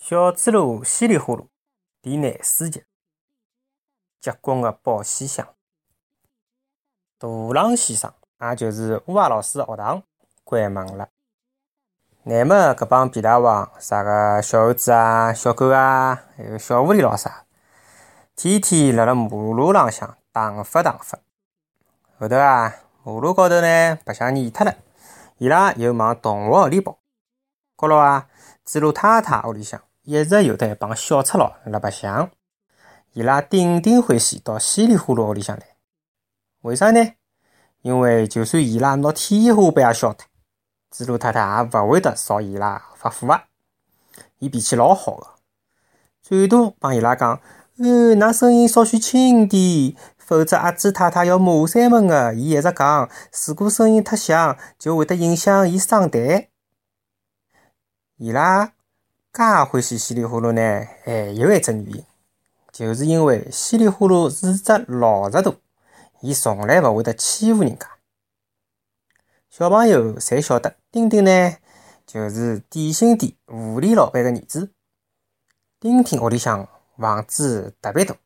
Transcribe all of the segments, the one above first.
小猪猡稀里呼噜第廿四集：结棍的保险箱。大浪先生，也就是乌鸦老师的学堂关门了。乃末搿帮皮大王，啥个小猴子啊、小狗啊，还有小狐狸咾啥，天天辣辣马路浪向打发打发。后头啊，马路高头呢白相腻脱了，伊拉又往动物学里跑。觉牢啊，猪猡太太屋里向一直有得一帮小赤佬辣白相，伊拉顶顶欢喜到稀里呼噜屋里向来。为啥呢？因为就算伊拉拿天花板也削脱，猪猡太太也勿会得朝伊拉发火啊。伊脾气老好个，最多帮伊拉讲：“呃，㑚声音稍许轻点，否则阿猪太太要骂三门个。”伊一直讲，如果声音太响，就会得影响伊声带。伊拉介欢喜稀里呼噜呢，还有一只原因，就是因为稀里呼噜是只老实兔，伊从来勿会得欺负人家。小朋友侪晓得，丁丁呢就是点心店狐狸老板个儿子。丁丁屋里向房子特别大，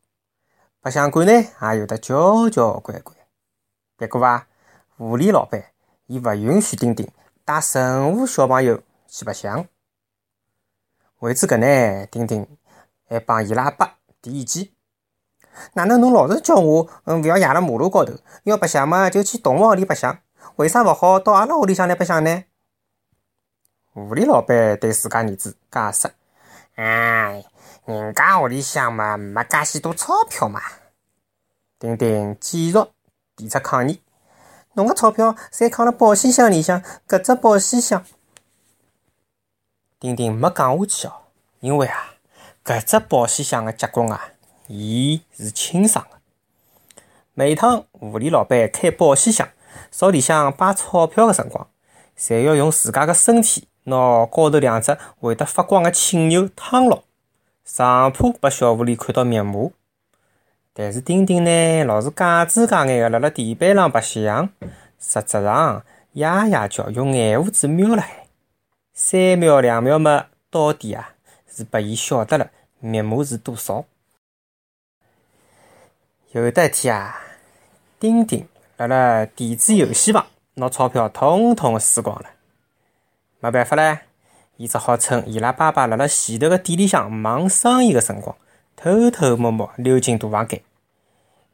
白相馆呢也有得交交关关。别过啊，狐狸老板伊勿允许丁丁带任何小朋友去白相。为此搿呢，丁丁还帮伊拉爸提意见：哪能侬老是叫我，嗯，勿要踩辣马路高头，要白相嘛就去动物学里白相，为啥勿好到阿拉屋里向来白相呢？狐狸老板对自家儿子解释：哎，人家屋里向嘛没介许多钞票嘛。丁丁继续提出抗议：侬个钞票侪藏辣保险箱里向，搿只保险箱。丁丁没讲下去哦，因为啊，搿只保险箱个结棍啊，伊是清爽个。每趟狐狸老板开保险箱，朝里向摆钞票个辰光，侪要用自家个身体拿高头两只会得发光个青牛烫牢，上怕拨小狐狸看到面目。但是丁丁呢，老是假子假眼个辣辣地板上白相，实质上呀呀叫用眼珠子瞄了。三秒两秒么，到底啊是拨伊晓得了密码是多少。有的一天啊，丁丁辣辣电子游戏房拿钞票统统输光了，没办法唻，伊只好趁伊拉爸爸辣辣前头个店里向忙生意个辰光，偷偷摸摸溜进大房间。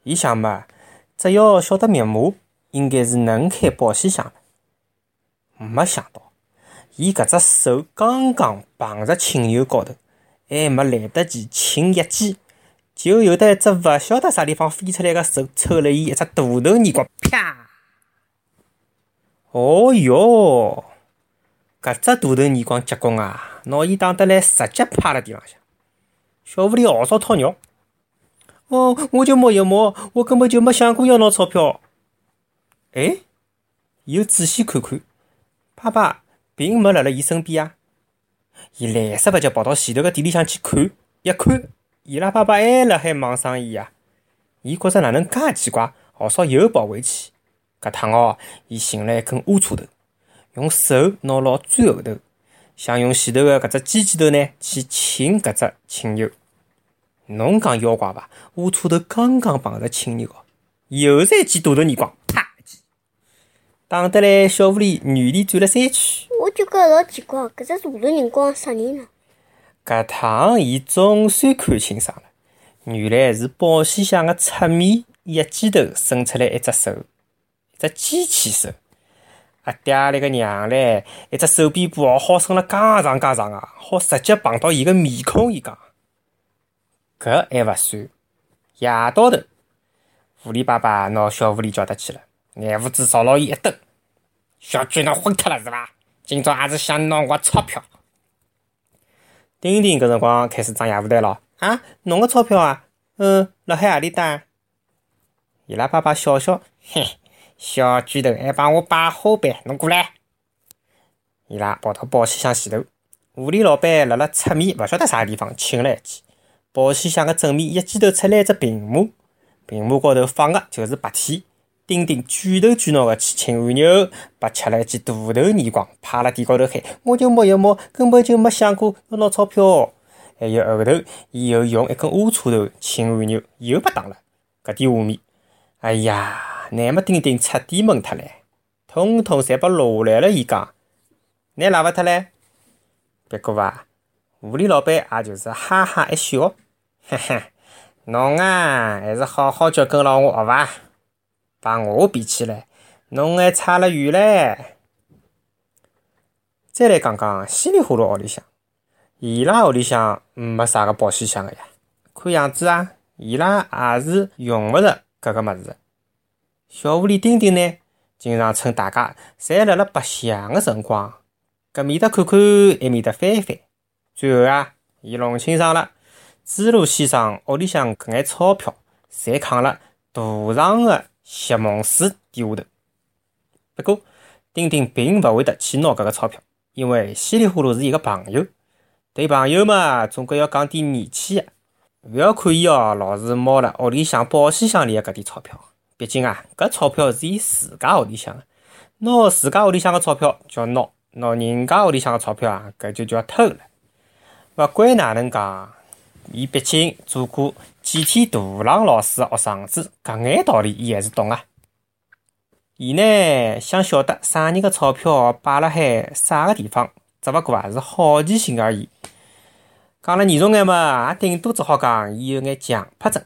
伊想嘛，只要晓得密码，应该是能开保险箱的。没想到。伊搿只手刚刚碰着青牛高头，还没来得及轻一记，就有得一只勿晓得啥地方飞出来个手抽了伊一只大头耳光，啪！哦哟，搿只大头耳光结棍啊，拿伊打得来直接趴辣地浪向。小狐狸嚎啕讨尿。哦，我就摸一摸，我根本就没想过要拿钞票。哎，又仔细看看，爸爸。并没辣辣伊身边啊！伊来塞勿及跑到前头个店里向去看，一看，伊拉爸爸还辣海忙生意啊！伊觉着哪能介奇怪，号少又跑回去。搿趟哦，伊寻了一根乌车头，用手拿牢最后头，想用前头个搿只尖尖头呢去亲搿只青牛。侬讲妖怪伐？乌车头刚刚碰着青牛哦，又是一记大头耳光，啪一记，打得来小狐狸原地转了三圈。我就觉老奇怪，搿只大头人光啥人呢？搿趟伊总算看清爽了，原来是保险箱个侧面一记头伸出来一只手，一只机器手。阿爹哩个娘嘞，一只手臂部，好伸了介长介长啊，好直接碰到伊个面孔。伊讲，搿还勿算，夜到头，狐狸爸爸拿小狐狸叫得去了，眼珠子朝牢伊一瞪，小鬼侬昏脱了是伐？今朝还是想拿我钞票。丁丁搿辰光开始装野无蛋了啊！侬个钞票啊？嗯，辣海何里搭？伊拉爸爸笑笑，嘿，小巨头还帮我摆花瓣，侬过来。伊拉跑到保险箱前头，狐狸老板辣辣侧面勿晓得啥地方亲了一记。保险箱个正面一记头出来一只屏幕，屏幕高头放个就是白天。丁丁卷头卷脑的去亲蜗牛，被吃了一记大头耳光，趴辣地高头喊：“我就摸一摸，根本就没想过要拿钞票。”还有后头伊又用一根乌车头亲按钮又被打了，搿点画面，哎呀，那么丁丁彻底懵脱唻，统统侪被落下来了。伊讲，拿拉勿脱唻？别过啊，狐狸老板也就是哈哈一笑，嘿嘿，侬啊还是好好叫跟牢我学伐？帮我比起来，侬还差了远唻。再来讲讲稀里糊涂屋里向，伊拉屋里向没啥个保险箱个呀。看样子啊，伊拉也是用勿着搿个物事。小狐狸丁丁呢，经常趁大家侪辣辣白相个辰光，搿面搭看看，埃面搭翻翻。最后啊，伊弄清爽了，朱罗先生屋里向搿眼钞票，侪藏辣大长个席梦思底下头。不过，丁丁并勿会得去拿搿个钞票。因为稀里呼噜是一个朋友，对朋友嘛，总归要讲点义气个，勿要看伊哦，老是猫了屋里向保险箱里个搿点钞票。毕竟啊，搿钞票是伊自家屋里向个，拿自家屋里向个钞票叫拿，拿人家屋里向个钞票啊，搿就叫偷了。勿管哪能讲，伊毕竟做过几天大浪老师的学生子，搿眼道理伊还是懂啊。伊呢想晓得啥人的钞票摆辣海啥个地方，只勿过啊是好奇心而已。讲了严重眼嘛，也顶多只好讲伊有眼强迫症。